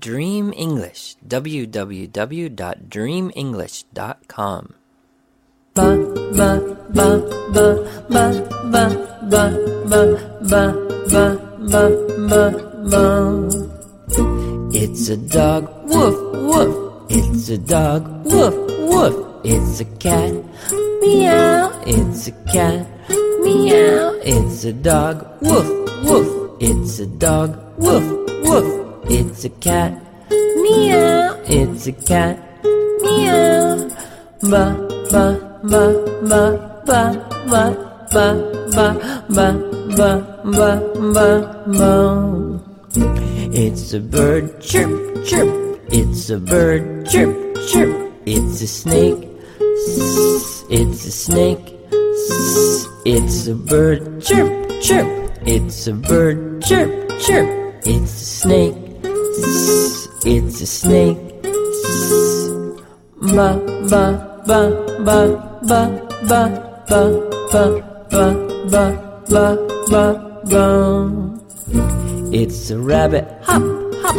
Dream English. www.dreamenglish.com. ba ba ba ba ba ba ba ba ba ba ba ba ba It's a dog, woof woof. It's a dog, woof woof. It's a cat, meow. It's a cat, meow. It's a dog, woof woof. It's a dog, woof woof. It's a cat, meow. It's a cat, meow. Ba ba ba ba ba ba ba ba ba ba ba ba ba. It's a bird, chirp chirp. It's a bird, chirp chirp. It's a snake. It's a snake. It's a bird, chirp chirp. It's a bird, chirp chirp. It's a snake. It's a snake. Ba ba ba ba ba ba ba ba ba ba ba ba ba. It's a rabbit, hop hop.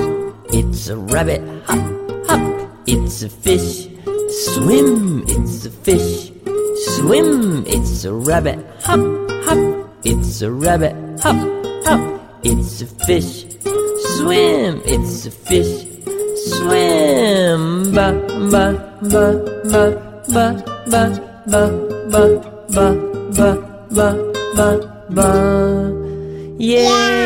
It's a rabbit, hop hop. It's a fish, swim. It's a fish, swim. It's a rabbit, hop hop. It's a rabbit, hop hop. It's a fish, swim. It's a fish, swim. Ba ba ba ba ba ba ba ba ba ba ba ba ba. Yay!